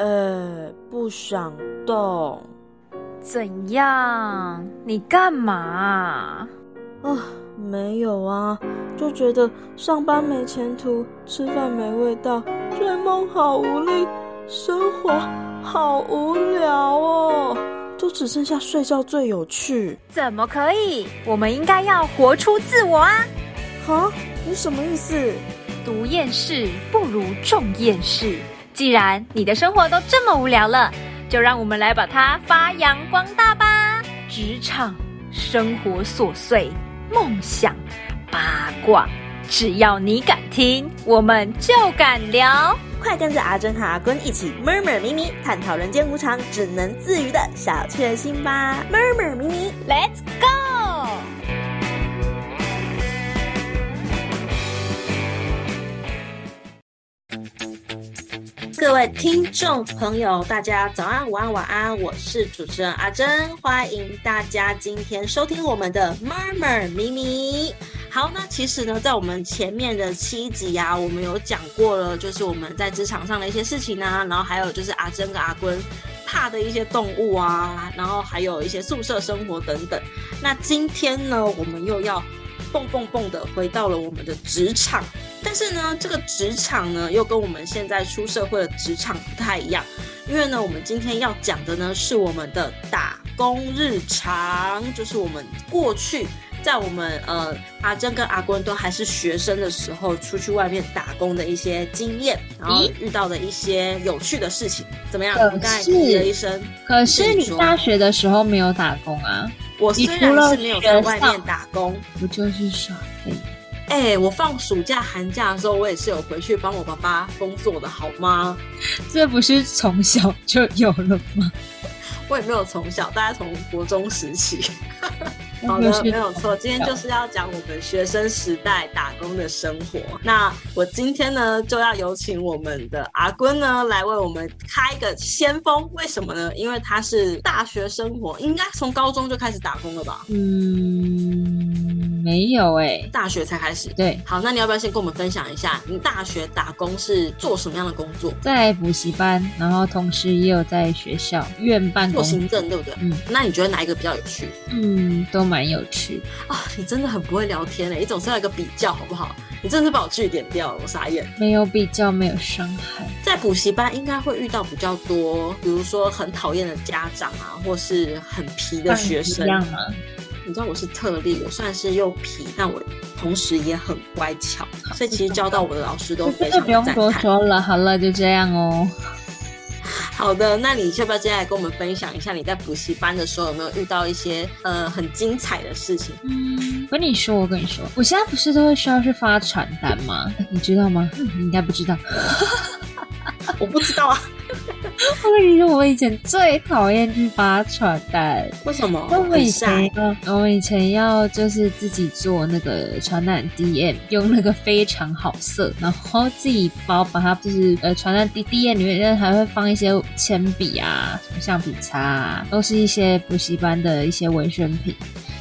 呃，不想动。怎样？你干嘛？啊，没有啊，就觉得上班没前途，吃饭没味道，追梦好无力，生活好无聊哦，都只剩下睡觉最有趣。怎么可以？我们应该要活出自我啊！哈，你什么意思？读厌世不如种厌世。既然你的生活都这么无聊了，就让我们来把它发扬光大吧！职场、生活琐碎、梦想、八卦，只要你敢听，我们就敢聊。快跟着阿珍和阿坤一起 murmur 咪咪，探讨人间无常，只能自娱的小确幸吧！murmur 咪咪，Let's go！各位听众朋友，大家早安、午安、晚安，我是主持人阿珍，欢迎大家今天收听我们的 murmur 咪咪。好，那其实呢，在我们前面的七集啊，我们有讲过了，就是我们在职场上的一些事情啊，然后还有就是阿珍跟阿坤怕的一些动物啊，然后还有一些宿舍生活等等。那今天呢，我们又要蹦蹦蹦的回到了我们的职场。但是呢，这个职场呢，又跟我们现在出社会的职场不太一样，因为呢，我们今天要讲的呢，是我们的打工日常，就是我们过去在我们呃阿珍跟阿坤都还是学生的时候，出去外面打工的一些经验，然后遇到的一些有趣的事情，怎么样？我刚才提了一声，可是你大学的时候没有打工啊？我虽然是没有在外面打工，不就是耍废？哎，我放暑假、寒假的时候，我也是有回去帮我爸爸工作的，好吗？这不是从小就有了吗？我也没有从小，大家从国中时期。好的，没有错。今天就是要讲我们学生时代打工的生活。那我今天呢，就要有请我们的阿坤呢，来为我们开个先锋。为什么呢？因为他是大学生活，应该从高中就开始打工了吧？嗯，没有哎，大学才开始。对，好，那你要不要先跟我们分享一下，你大学打工是做什么样的工作？在补习班，然后同时也有在学校院办做行政，对不对？嗯，那你觉得哪一个比较有趣？嗯，都蛮有趣啊。你真的很不会聊天嘞，你总是要一个比较，好不好？你真的是把我据点掉了，我傻眼。没有比较，没有伤害。在补习班应该会遇到比较多，比如说很讨厌的家长啊，或是很皮的学生。一样吗？你知道我是特例，我算是又皮，但我同时也很乖巧，所以其实教到我的老师都非常不用多说了，好了，就这样哦。好的，那你要不要接下来跟我们分享一下你在补习班的时候有没有遇到一些呃很精彩的事情？嗯，我跟你说，我跟你说，我现在不是都会需要去发传单吗？你知道吗？你应该不知道。我不知道啊。我跟你说，我以前最讨厌去发传单。为什么？我以前，我以前要就是自己做那个传单 DM，用那个非常好色，然后自己包，把它就是呃传单 D DM 里面还会放一些铅笔啊、什么橡皮擦啊，都是一些补习班的一些文宣品。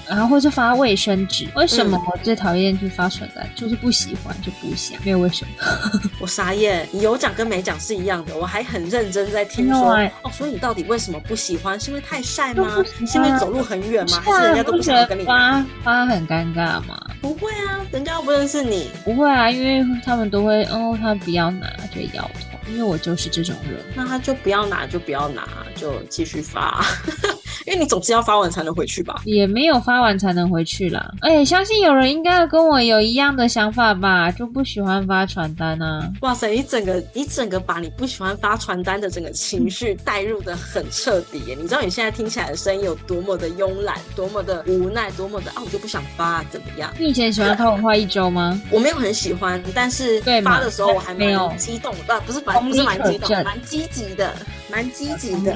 然后或是发卫生纸，为什么我最讨厌去发传单？就是不喜欢就不想，没有为什么。我傻眼，你有讲跟没讲是一样的。我还很认真在听说哦，所以你到底为什么不喜欢？是因为太晒吗？是因为走路很远吗？还是人家都不想跟你发？发很尴尬吗？不会啊，人家又不认识你。不会啊，因为他们都会哦，他不要拿就摇头，因为我就是这种人。那他就不要拿就不要拿，就继续发。因为你总是要发完才能回去吧？也没有发完才能回去啦。哎，相信有人应该跟我有一样的想法吧？就不喜欢发传单啊！哇塞，你整个你整个把你不喜欢发传单的整个情绪带入的很彻底耶！你知道你现在听起来的声音有多么的慵懒，多么的无奈，多么的啊，我就不想发，怎么样？你以前喜欢发文化一周吗？我没有很喜欢，但是发的时候我还没有激动，啊不是反不是蛮激动，蛮积极的，蛮积极的。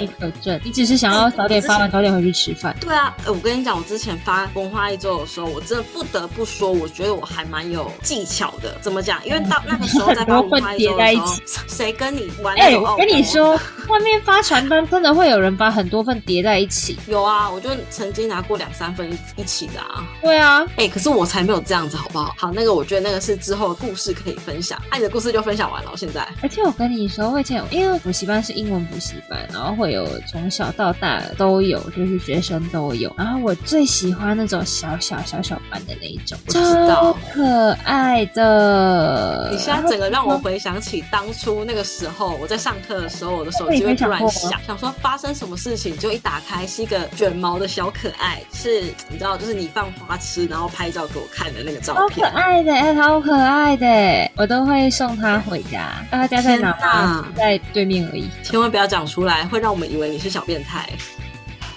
你只是想要早点发完。早点回去吃饭。对啊，我跟你讲，我之前发文化一周的时候，我真的不得不说，我觉得我还蛮有技巧的。怎么讲？因为到那个时候在发 文化一周的时候，谁跟你玩？哎，我跟你说，外面发传单真的会有人把很多份叠在一起。有啊，我就曾经拿过两三份一一起的啊。对啊，哎、可是我才没有这样子，好不好？好，那个我觉得那个是之后的故事可以分享。那、你的故事就分享完了，现在。而且我跟你说，我以前有因为补习班是英文补习班，然后会有从小到大都有，就是学生都有。然后我最喜欢那种小小小小班的那一种，我知道超可爱的。你现在整个让我回想起当初那个时候，我在上课的时候，我的手机会突然响，想说发生什么事情，就一打开是一个卷毛的小可爱，是你知道，就是你放花痴，然后拍照给我看的那个照超可。爱的，哎、好可爱的，我都会送他回家。他家在哪？在对面而已。千万不要讲出来，会让我们以为你是小变态。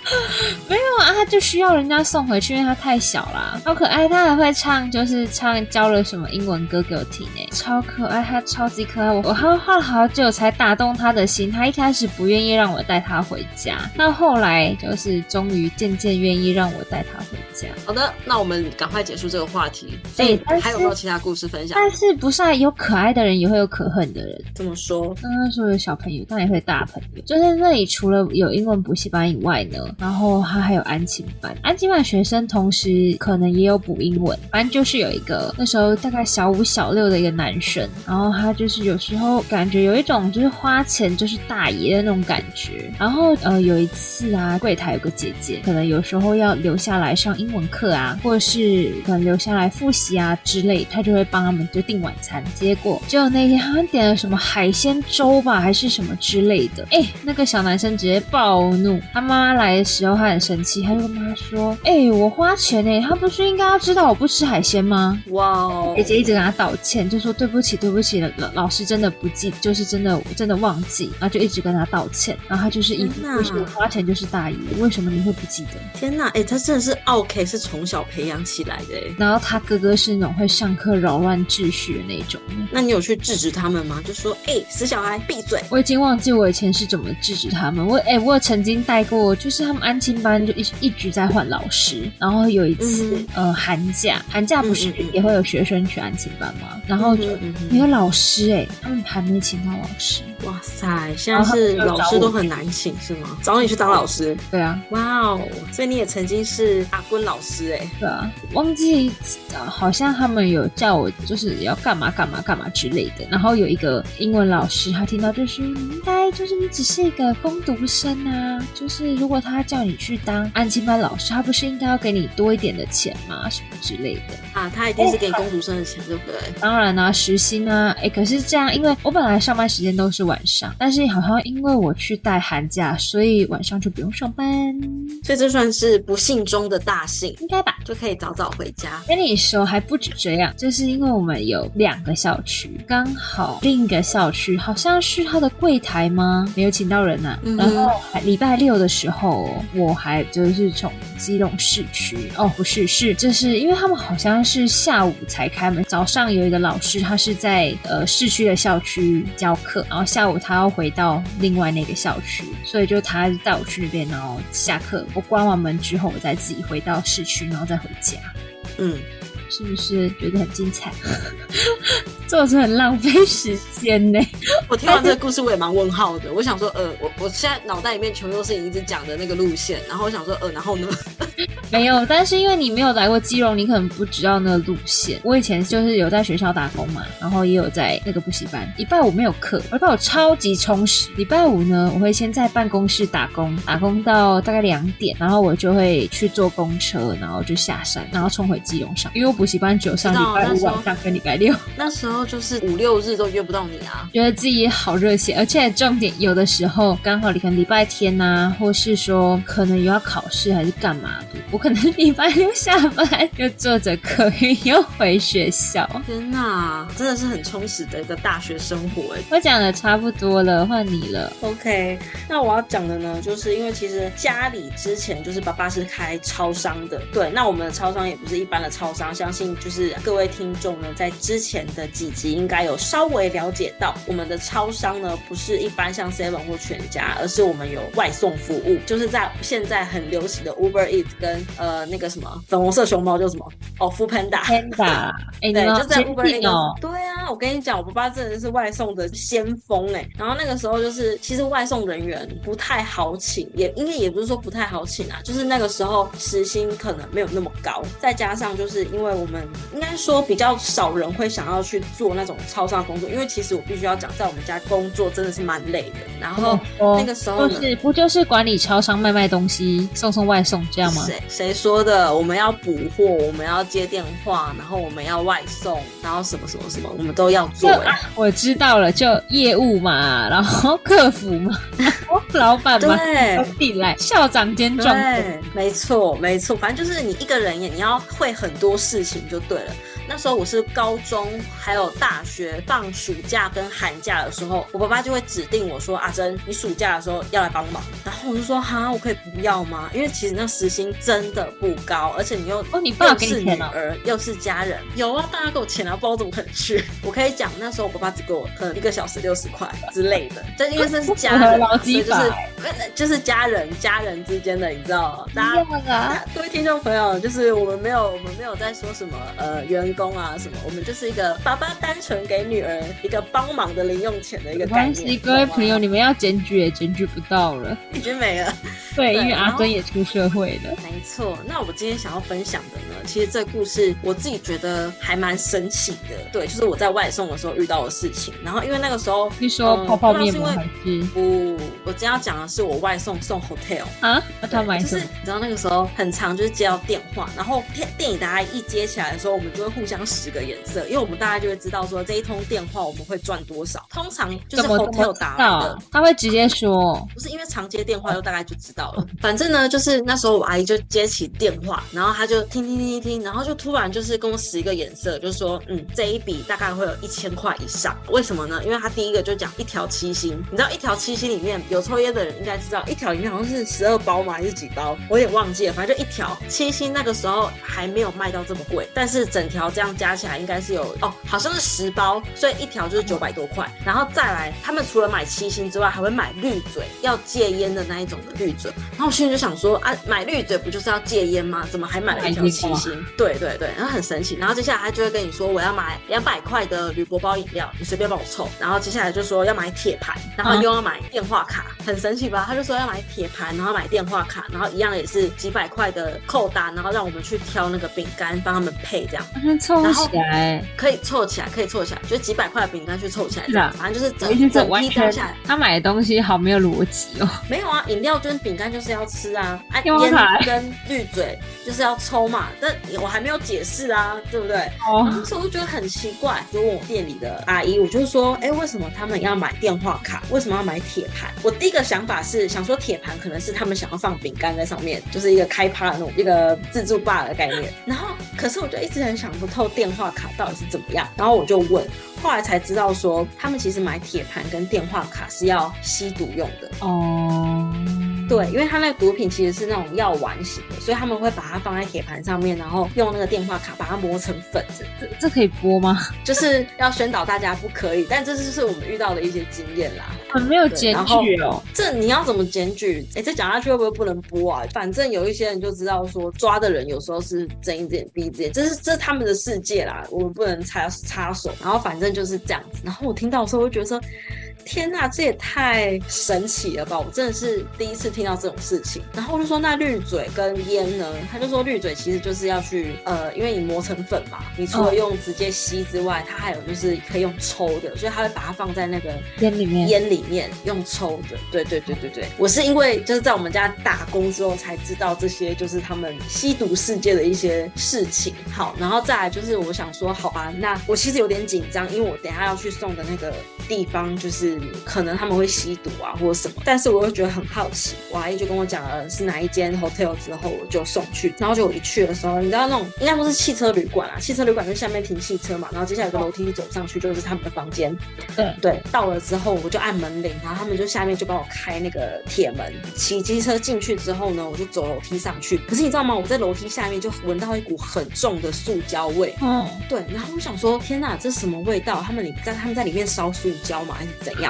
没有啊，他就需要人家送回去，因为他太小啦，好可爱。他还会唱，就是唱教了什么英文歌给我听诶，超可爱，他超级可爱。我我还画了好久才打动他的心。他一开始不愿意让我带他回家，到后来就是终于渐渐愿意让我带他回家。好的，那我们赶快结束这个话题。所以对但是还有没有其他故事分享？但是不是啊？有可爱的人，也会有可恨的人。怎么说，刚刚说有小朋友，但也会大朋友。就是那里，除了有英文补习班以外呢，然后他还有安亲班。安亲班学生同时可能也有补英文，反正就是有一个那时候大概小五小六的一个男生，然后他就是有时候感觉有一种就是花钱就是大爷的那种感觉。然后呃有一次啊，柜台有个姐姐，可能有时候要留下来上英文课啊，或者是可能留下来复习啊之类，他就会帮他们就订晚餐。结果就那天好像点了什么海鲜粥吧，还是什么之类的。哎，那个小男生直接暴怒，他妈妈来时候他很生气，他就跟妈妈说：“哎，我花钱哎，他不是应该要知道我不吃海鲜吗？”哇哦姐姐一直跟他道歉，就说对不起，对不起，老老师真的不记，就是真的真的忘记，然后就一直跟他道歉，然后他就是一副天哪为什么花钱就是大爷，为什么你会不记得？天哪，哎、他真的是 OK，是从小培养起来的哎。然后他哥哥是那种会上课扰乱秩序的那种。那你有去制止他们吗？就说，哎、死小孩，闭嘴！我已经忘记我以前是怎么制止他们。我哎、我有曾经带过，就是他们安亲班就一一直在换老师，然后有一次、呃寒假，寒假不是也会有学生去安亲班吗？然后就没有老师哎、他们还没请到老师。哇塞，现在是老师都很难请是吗？找你去当老师？对啊，哇哦，所以你也曾经是阿坤老师哎。对啊，忘记、呃好像他们有叫我就是要干嘛干嘛干嘛之类的。然后有一个英文老师，他听到就说：“你应该就是你只是一个工读生啊，就是如果他叫你去当安亲班老师，他不是应该要给你多一点的钱吗？什么之类的。”啊，他一定是给你公主生的钱，对不对？当然啦、时薪啊，哎，可是这样，因为我本来上班时间都是晚上，但是好像因为我去带寒假，所以晚上就不用上班，所以这算是不幸中的大幸，应该吧？就可以早早回家。跟你说，还不止这样，就是因为我们有两个校区，刚好另一个校区好像是他的柜台吗？没有请到人呐、嗯然后礼拜六的时候，我还就是从基隆市区，哦，不是，是就是因因为他们好像是下午才开门，早上有一个老师他是在呃市区的校区教课，然后下午他要回到另外那个校区，所以就他带我去那边，然后下课我关完门之后，我再自己回到市区，然后再回家。嗯，是不是觉得很精彩？做成很浪费时间呢。我听完这个故事，我也蛮问号的。我想说，呃，我我现在脑袋里面全部都是你一直讲的那个路线，然后我想说，呃，然后呢？没有，但是因为你没有来过基隆，你可能不知道那个路线。我以前就是有在学校打工嘛，然后也有在那个补习班。礼拜五没有课，礼拜五超级充实。礼拜五呢，我会先在办公室打工，打工到大概两点，然后我就会去坐公车，然后就下山，然后冲回基隆上。因为我补习班只有上礼拜五晚上跟礼拜六。那时候就是五六日都约不到你啊。觉得自己好热血，而且重点有的时候刚好可能礼拜天呐、或是说可能有要考试还是干嘛的，我可能礼拜六下班又坐着客运又回学校。天哪，真的是很充实的一个大学生活哎。我讲的差不多了，换你了。OK，那我要讲的呢，就是因为其实家里之前就是爸爸是开超商的，对，那我们的超商也不是一般的超商，相信就是各位听众呢，在之前的几集应该有稍微了解到，我们的超商呢不是一般像 Seven 或全家，而是我们有外送服务，就是在现在很流行的 Uber Eat 跟呃那个什么粉红色熊猫叫什么？哦，Food Panda。Panda，哎，对，就在 Uber 那个，哦，对啊，我跟你讲，我爸爸真的是外送的先锋哎、然后那个时候就是，其实外送人员不太好请，也因为也不是说不太好请啊，就是那个时候时薪可能没有那么高，再加上就是因为我们应该说比较少人会想要去做那种超商工作，因为其实我必须要讲，在我们家工作真的是蛮累的。然后哦那个时候呢，就是不就是管理超商卖卖东西，送送外送这样吗？谁谁说的？我们要补货，我们要接电话，然后我们要外送，然后什么什么什么，我们都要做、欸。啊我知道了，就业务嘛，然后客服嘛，然 后老板嘛，对都自己来，校长兼壮对，没错，没错，反正就是你一个人也你要会很多事情就对了。那时候我是高中还有大学放暑假跟寒假的时候，我爸爸就会指定我说：“阿珍，你暑假的时候要来帮忙。”然后我就说：“哈，我可以不要吗？因为其实那时薪真的不高，而且你又哦，你爸又是女给你钱哦，儿又是家人，有啊，大家给我钱啊，不知道怎么可能去。我可以讲，那时候我爸爸只给我可能一个小时六十块之类的，这因为这是家人，就是就是家人家人之间的，你知道，大家。各位听众朋友，就是我们没有，我们没有在说什么呃员工啊什么，我们就是一个爸爸单纯给女儿一个帮忙的零用钱的一个概念。各位朋友，你们要检举也检举不到了，已经没了。对，因为阿珍也出社会了，没错，那我今天想要分享的呢，其实这个故事我自己觉得还蛮神奇的。对，就是我在外送的时候遇到的事情。然后因为那个时候，你说嗯泡泡面吗？还是不，我今天要讲的是我外送送 hotel。啊？那他买就是？你知道那个时候很长，就是接到电话，然后电电影大家一接起来的时候，我们就会互相使个眼色，因为我们大家就会知道说这一通电话我们会赚多少。通常就是 hotel 打来的，？他会直接说，不是因为常接电话，就大概就知道了。反正呢，就是那时候我阿姨就接起电话，然后她就听听听听听，然后就突然就是跟我使一个眼色，就说嗯，这一笔大概会有一千块以上。为什么呢？因为他第一个就讲一条七星，你知道一条七星里面有抽烟的人应该知道，一条里面好像是十二包吗？还是几包？我也忘记了，反正就一条七星，那个时候还没有卖到这么贵，但是整条这样加起来应该是有哦，好像是十包，所以一条就是九百多块。然后再来，他们除了买七星之外，还会买绿嘴，要戒烟的那一种的绿嘴。然后我心里就想说啊，买绿嘴不就是要戒烟吗？怎么还买了一条七星？对对对，然后很神奇。然后接下来他就会跟你说，我要买两百块的铝箔包饮料，你随便帮我凑。然后接下来就说要买铁盘，然后又要买电话卡，很神奇吧？他就说要买铁盘，然后买电话卡，然后一样也是几百块的扣单，然后让我们去挑那个饼干帮他们配这样。凑然后起来。可以凑起来，可以凑起来，就几百块的饼干去凑起来，是啊反正就是我意思是整整完全批掉下来。他买的东西好没有逻辑哦。没有啊，饮料跟饼干就是要吃啊，啊电话卡烟跟绿嘴就是要抽嘛，但我还没有解释啊，对不对？哦，那时候我就觉得很奇怪，就问我店里的阿姨，我就说，哎，为什么他们要买电话卡？为什么要买铁盘？我第一个想法是想说铁盘可能是他们想要放饼干在上面，就是一个开趴的那种一个自助吧的概念。然后，可是我就一直很想不透电话卡到底是怎么样，然后我就问，后来才知道说，他们其实买铁盘跟电话卡是要吸毒用的。哦，对，因为它那个毒品其实是那种药丸型的，所以他们会把它放在铁盘上面，然后用那个电话卡把它磨成粉子，这这可以播吗？就是要宣导大家不可以。但这就是我们遇到的一些经验啦。很没有检举哦。这你要怎么检举？哎，这讲下去会不会不能播啊？反正有一些人就知道说，抓的人有时候是睁一只眼闭一只眼，这是这是他们的世界啦，我们不能插插手。然后反正就是这样子。然后我听到的时候，我就觉得说。天呐，这也太神奇了吧！我真的是第一次听到这种事情。然后我就说，那绿嘴跟烟呢？他就说绿嘴其实就是要去呃，因为你磨成粉嘛，你除了用直接吸之外，它还有就是可以用抽的，所以他会把它放在那个烟里面烟里面用抽的。对对对对对，我是因为就是在我们家打工之后才知道这些就是他们吸毒世界的一些事情。好，然后再来就是我想说，好吧，那我其实有点紧张，因为我等一下要去送的那个地方就是可能他们会吸毒啊或者什么，但是我又觉得很好奇，我阿姨就跟我讲了是哪一间 hotel 之后，我就送去，然后就我一去的时候，你知道那种应该不是汽车旅馆啊，汽车旅馆就下面停汽车嘛，然后接下来有个楼梯走上去就是他们的房间，对对，到了之后我就按门铃，然后他们就下面就帮我开那个铁门。骑机车进去之后呢，我就走楼梯上去。可是你知道吗？我在楼梯下面就闻到一股很重的塑胶味。哦，对，然后我想说，天哪，这是什么味道？他们里在他们在里面烧塑胶吗？还是怎样？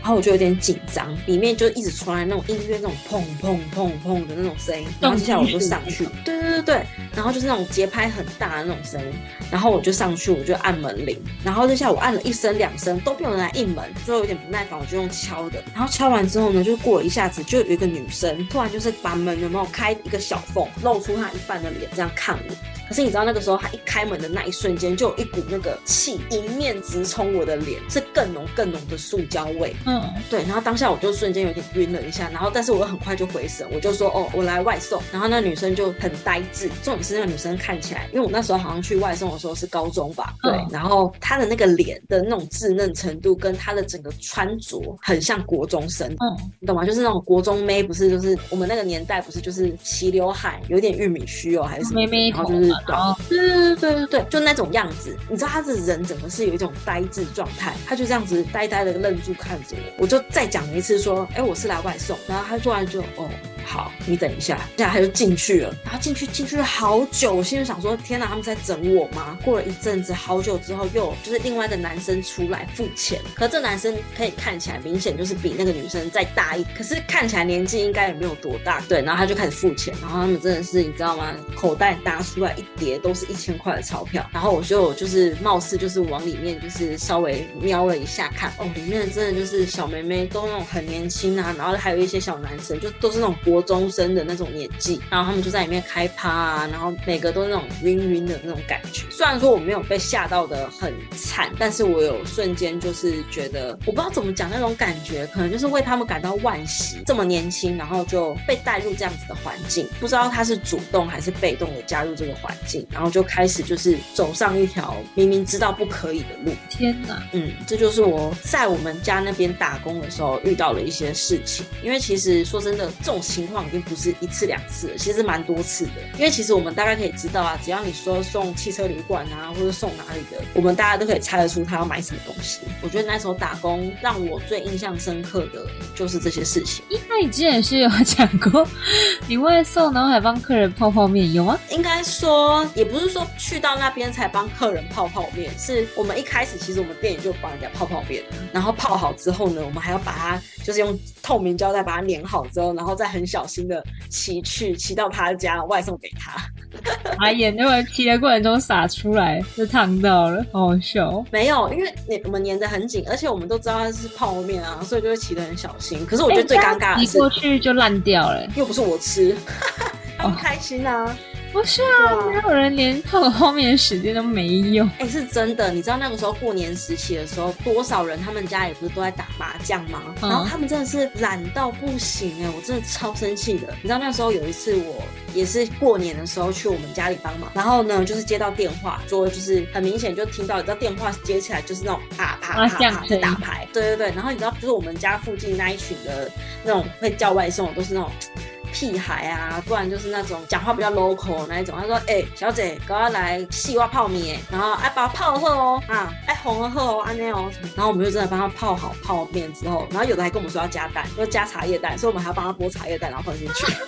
然后我就有点紧张，里面就一直传来那种音乐那种砰砰砰砰的那种声音，然后接下来我就上去，对对对对，然后就是那种节拍很大的那种声音，然后我就上去，我就按门铃，然后接下来我按了一声两声都没有人来应门，最后有点不耐烦，我就用敲的，然后敲完之后呢，就过了一下子，就有一个女生突然就是把门有没有开一个小缝，露出她一半的脸这样看我。可是你知道那个时候，她一开门的那一瞬间，就有一股那个气迎面直冲我的脸，是更浓更浓的塑胶味。嗯，对。然后当下我就瞬间有点晕了一下，然后但是我又很快就回神，我就说哦，我来外送。然后那女生就很呆滞，重点是那个女生看起来，因为我那时候好像去外送的时候是高中吧，对。然后她的那个脸的那种稚嫩程度，跟她的整个穿着很像国中生。嗯，你懂吗？就是那种国中妹，不是就是我们那个年代不是就是齐刘海，有点玉米须哦，还是什么？然后就是。对对对对对对，就那种样子，你知道她的人整个是有一种呆滞状态，她就这样子呆呆的愣住看着我，我就再讲一次说，哎，我是来外送，然后他突然就哦。好，你等一下，这样他就进去了，然后进去进去了好久，我心里想说，天哪，他们在整我吗？过了一阵子，好久之后，又就是另外的男生出来付钱，可这男生可以看起来明显就是比那个女生再大一，可是看起来年纪应该也没有多大，对，然后他就开始付钱，然后他们真的是你知道吗？口袋拿出来一叠都是一千块的钞票，然后我就就是貌似就是往里面就是稍微瞄了一下看，哦，里面真的就是小妹妹都那种很年轻啊，然后还有一些小男生，就都是那种。国中生的那种年纪，然后他们就在里面开趴啊，然后每个都那种晕晕的那种感觉。虽然说我没有被吓到的很惨，但是我有瞬间就是觉得，我不知道怎么讲那种感觉，可能就是为他们感到惋惜。这么年轻，然后就被带入这样子的环境，不知道他是主动还是被动的加入这个环境，然后就开始就是走上一条明明知道不可以的路。天哪，嗯，这就是我在我们家那边打工的时候遇到了一些事情。因为其实说真的，这种情情况已经不是一次两次了，其实蛮多次的。因为其实我们大概可以知道啊，只要你说送汽车旅馆啊，或者送哪里的，我们大家都可以猜得出他要买什么东西。我觉得那时候打工让我最印象深刻的就是这些事情。应该你之前是有讲过，你会送然后还帮客人泡泡面，有吗？应该说也不是说去到那边才帮客人泡泡面，是我们一开始其实我们店里就帮人家泡泡面，然后泡好之后呢，我们还要把它就是用透明胶带把它粘好之后，然后再很。小心的骑去，骑到他家外送给他。把眼那会骑的过程中洒出来，就烫到了，好好笑。没有，因为粘我们粘的很紧，而且我们都知道它是泡面啊，所以就会骑的很小心。可是我觉得最尴尬的是，过去就烂掉了，又不是我吃，他们开心啊。不是啊，没有人连泡泡面的时间都没有。哎，是真的。你知道那个时候过年时期的时候，多少人他们家也不是都在打麻将吗？然后他们真的是懒到不行哎，我真的超生气的。你知道那时候有一次我也是过年的时候去我们家里帮忙，然后呢就是接到电话，说就是很明显就听到，你知道电话接起来就是那种啪啪啪啪在打牌，对对对。然后你知道就是我们家附近那一群的那种会叫外送的都是那种。屁孩啊，不然就是那种讲话比较 local 那一种。他说：“哎，小姐，赶快来细挖泡面，然后哎把泡喝哦，啊，哎红了喝哦，安内哦。”然后我们就真的帮他泡好泡面之后，然后有的还跟我们说要加蛋，要加茶叶蛋，所以我们还要帮他剥茶叶蛋，然后放进去。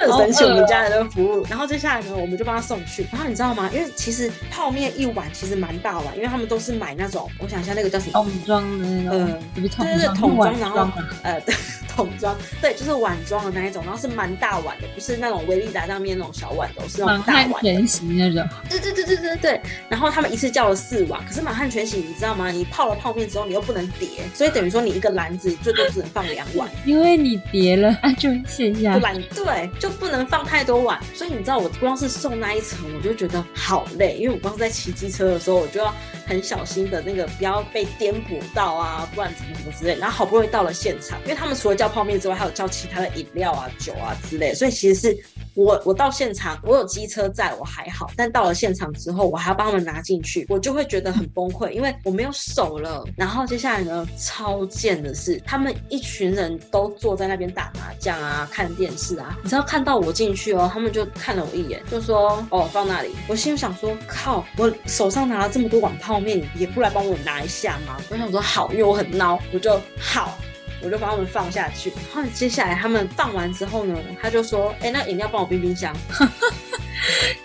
很神奇我们家的那个服务。然后接下来呢，我们就帮他送去。然后你知道吗？因为其实泡面一碗其实蛮大碗，因为他们都是买那种，我想一下那个叫什么桶装的那种，对对对，桶装，然后呃对。桶装对，就是碗装的那一种，然后是蛮大碗的，不是那种维力达上面那种小碗，都是那种大碗全席那种。对对对对对对。然后他们一次叫了四碗，可是满汉全席你知道吗？你泡了泡面之后，你又不能叠，所以等于说你一个篮子最多只能放两碗，因为你叠了就陷下。懒对，就不能放太多碗，所以你知道我光是送那一层，我就觉得好累，因为我光是在骑机车的时候，我就要很小心的那个不要被颠簸到啊，不然怎么怎么之类。然后好不容易到了现场，因为他们除了叫泡面之外，还有叫其他的饮料啊、酒啊之类，所以其实是我我到现场，我有机车在我还好，但到了现场之后，我还要帮他们拿进去，我就会觉得很崩溃，因为我没有手了。然后接下来呢，超贱的是，他们一群人都坐在那边打麻将啊、看电视啊，你知道看到我进去哦，他们就看了我一眼，就说：“哦，放那里。”我心想说：“靠，我手上拿了这么多碗泡面，也不来帮我拿一下吗？”我想说：“好，因为我很孬，我就好。”我就把他们放下去，然后接下来他们放完之后呢，他就说：“哎，那饮料帮我冰冰箱。”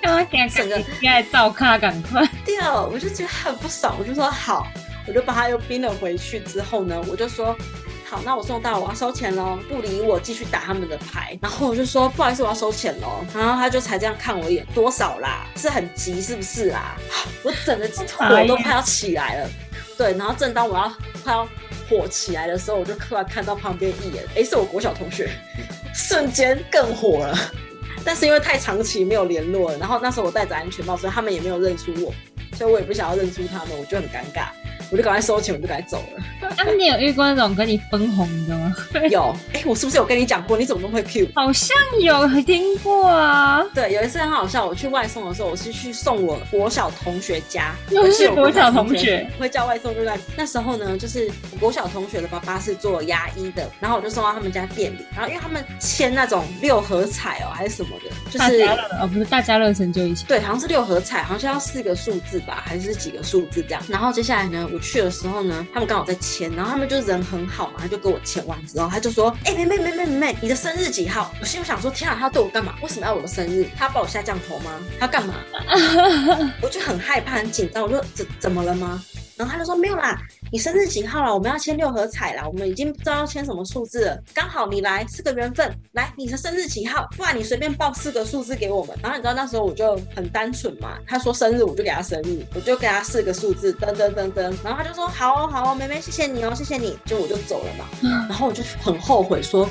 让我赶整个现在照咖赶快掉，我就觉得很不爽，我就说好，我就把它又冰了回去。之后呢，我就说：“好，那我送到，我要收钱喽。不理我，继续打他们的牌。然后我就说不好意思，我要收钱喽。然后他就才这样看我一眼，多少啦？是很急是不是啊？我整个火都快要起来了。对，然后正当我要快要火起来的时候，我就突然看到旁边一眼，哎，是我国小同学，瞬间更火了。但是因为太长期没有联络了，然后那时候我戴着安全帽，所以他们也没有认出我，所以我也不想要认出他们，我就很尴尬。我就赶快收钱，我就赶快走了。啊，你有遇过那种跟你分红的吗？有，哎，我是不是有跟你讲过？你怎么那么会 Q？好像有听过啊。对，有一次很好笑，我去外送的时候，我是去送我国小同学家，又是国小同学，会叫外送对不对？那时候呢，就是我国小同学的爸爸是做牙医的，然后我就送到他们家店里，然后因为他们签那种六合彩哦，还是什么的，就是哦，不是大家乐成就一起，对，好像是六合彩，好像要四个数字吧，还是几个数字这样。然后接下来呢？我去的时候呢，他们刚好在签，然后他们就人很好嘛，他就给我签完之后，他就说：“哎，妹妹妹妹妹妹，你的生日几号？”我心里想说：“天啊，他要对我干嘛？为什么要我的生日？他要把我下降头吗？他要干嘛？” 我就很害怕、很紧张，我说：“怎怎么了吗？”然后他就说没有啦，你生日几号了？我们要签六合彩啦，我们已经不知道要签什么数字了。刚好你来是个缘分，来你的生日几号？不然你随便报四个数字给我们。然后你知道那时候我就很单纯嘛，他说生日我就给他生日，我就给他四个数字，噔噔噔噔。然后他就说好哦好哦，妹妹谢谢你哦谢谢你，就我就走了嘛。然后我就很后悔说，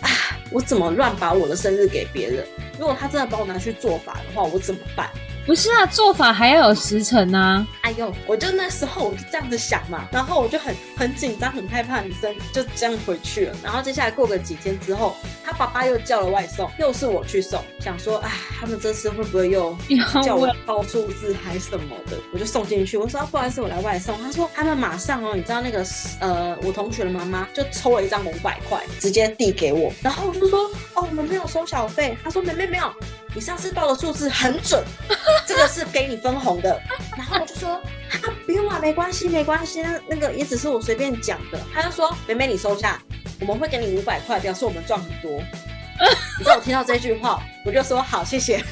啊我怎么乱把我的生日给别人？如果他真的把我拿去做法的话，我怎么办？不是啊，做法还要有时辰呢。哎呦，我就那时候我就这样子想嘛，然后我就很很紧张，很害怕，女生就这样回去了。然后接下来过个几天之后，他爸爸又叫了外送，又是我去送，想说，哎，他们这次会不会又叫我报数字还什么的？我就送进去，我说啊不好意思，我来外送。他说他们马上哦，你知道那个呃，我同学的妈妈就抽了一张五百块，直接递给我。然后我就说，哦，我们没有收小费。他说妹妹没有。你上次报的数字很准，这个是给你分红的。然后我就说啊，不用啊，没关系，没关系，那那个也只是我随便讲的。他就说，妹妹你收下，我们会给你五百块，表示我们赚很多。你知道我听到这句话，我就说好，谢谢，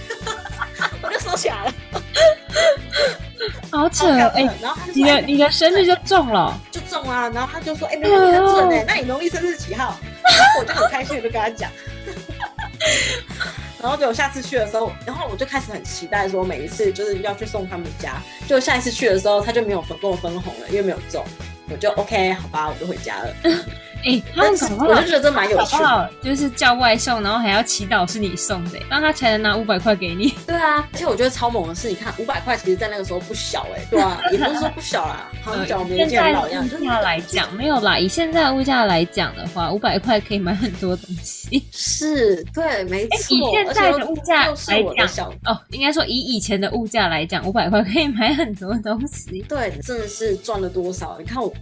我就收起来了。好扯哎，然后你的你的生日就中了，就中啊。然后他就说，哎，妹妹很准哎，那你农历生日几号？我就很开心，我就跟他讲。然后就下次去的时候，然后我就开始很期待，说每一次就是要去送他们家。就下一次去的时候，他就没有分跟我分红了，因为没有中，我就 OK，好吧，我就回家了。哎，他们搞我就觉得这蛮有趣，就是叫外送，然后还要祈祷是你送的，让他才能拿五百块给你。对啊，而且我觉得超猛的是，你看五百块，其实在那个时候不小哎，对啊，也不是说不小啦，好像讲现在物价来讲，没有啦，以现在物价来讲的话，五百块可以买很多东西。是，对，没错。以现在的物价来讲，哦，应该说以以前的物价来讲，五百块可以买很多东西。对，真的是赚了多少？你看我，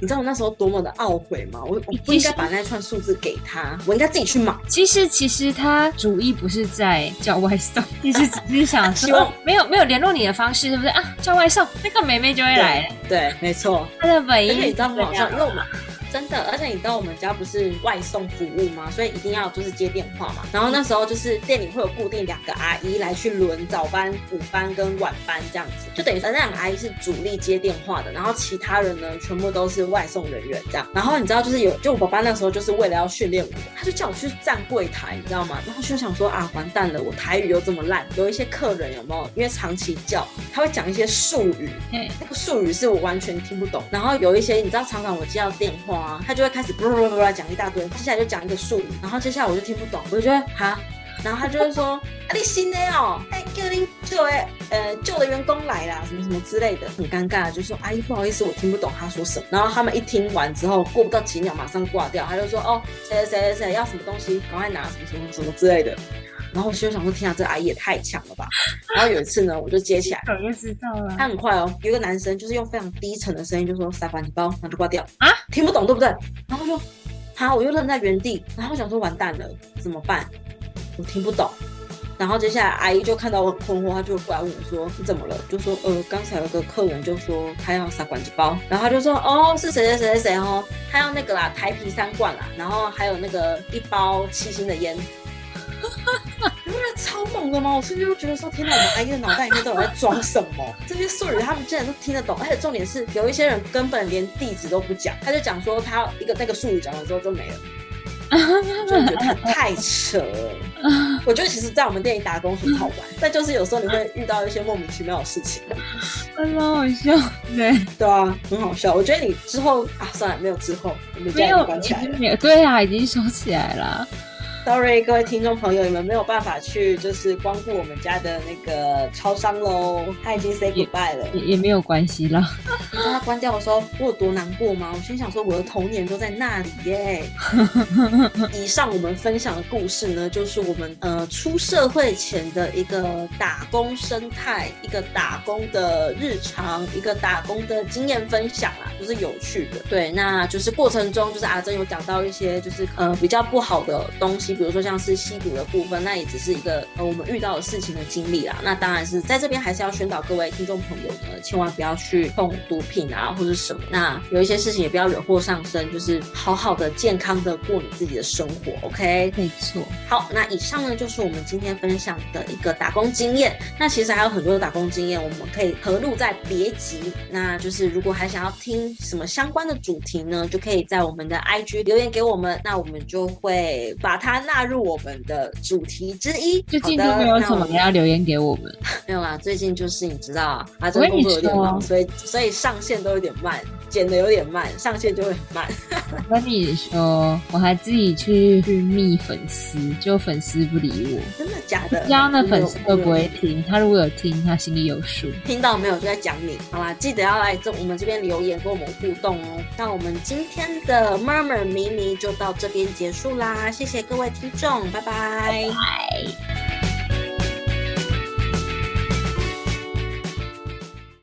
你知道我那时候多么的懊悔吗？我。我不应该把那串数字给他，我应该自己去买。其实，其实他主意不是在叫外送，你是只是想说，没有没有联络你的方式，是不是啊？叫外送，那个妹妹就会来。对，没错。他的本意，你知道网上又买。真的，而且你知道我们家不是外送服务吗？所以一定要就是接电话嘛。然后那时候就是店里会有固定两个阿姨来去轮早班、午班跟晚班这样子，就等于说那两个阿姨是主力接电话的，然后其他人呢全部都是外送人员这样。然后你知道就是有，就我爸爸那时候就是为了要训练我，他就叫我去站柜台，你知道吗？然后就想说啊，完蛋了，我台语又这么烂，有一些客人有没有？因为长期叫，他会讲一些术语，嗯那个术语是我完全听不懂。然后有一些你知道，常常我接到电话。他就会开始啵啵啵啵讲一大堆，接下来就讲一个术语，然后接下来我就听不懂，我就觉得哈，然后他就会说 啊你新的哦，哎叫你旧的呃旧的员工来啦，什么什么之类的，很尴尬，就说阿姨不好意思，我听不懂他说什么。然后他们一听完之后，过不到几秒马上挂掉，他就说哦谁谁谁谁要什么东西，赶快拿什么什么什么之类的。然后我就想说，天啊，这阿姨也太强了吧！然后有一次呢，我就接起来，我就知道了。他很快哦，有一个男生就是用非常低沉的声音就说“塞把你包”，然后就挂掉啊，听不懂对不对？然后就，好，我又愣在原地，然后想说完蛋了，怎么办？我听不懂。然后接下来阿姨就看到我很困惑，她就过来问我说：“你怎么了？”就说：“呃，刚才有个客人就说他要撒管子包，然后他就说：哦，是谁谁谁谁谁哦，他要那个啦，台啤三罐啦，然后还有那个一包七星的烟。”超猛的吗？我瞬间就觉得说，天哪，我们阿姨的脑袋里面到底在装什么？这些术语他们竟然都听得懂，而且重点是有一些人根本连地址都不讲，他就讲说他一个那个术语讲完之后就没了。就觉得太太扯了。我觉得其实，在我们店里打工很好玩，但就是有时候你会遇到一些莫名其妙的事情，还蛮好笑对，对啊，很好笑。我觉得你之后啊，算了，没有之后，我们没有关起来了。对啊，已经收起来了。Sorry，各位听众朋友，你们没有办法去就是光顾我们家的那个超商喽，他已经 say goodbye 了，也也没有关系啦。你道他关掉的时候，我有多难过吗？我心想说，我的童年都在那里耶。以上我们分享的故事呢，就是我们呃出社会前的一个打工生态，一个打工的日常，一个打工的经验分享啦，就是有趣的。对，那就是过程中，就是阿珍有讲到一些就是呃比较不好的东西。比如说像是吸毒的部分，那也只是一个呃我们遇到的事情的经历啦。那当然是在这边还是要宣导各位听众朋友呢，千万不要去碰毒品啊或者什么。那有一些事情也不要惹祸上身，就是好好的健康的过你自己的生活。OK，没错。好，那以上呢就是我们今天分享的一个打工经验。那其实还有很多的打工经验，我们可以合录在别集。那就是如果还想要听什么相关的主题呢，就可以在我们的 IG 留言给我们，那我们就会把它。纳入我们的主题之一。最近都没有什么要留言给我们？没有啦，最近就是你知道啊，这工作有点忙，所以所以上线都有点慢，剪的有点慢，上线就会很慢。我跟你说，我还自己去去密粉丝，就粉丝不理我，真的假的？这样的粉丝会不会听？他如果有听，他心里有数。听到没有？就在讲你，好啦？记得要来这我们这边留言跟我们互动哦。那我们今天的 murmur 迷迷就到这边结束啦，谢谢各位。听众，拜拜。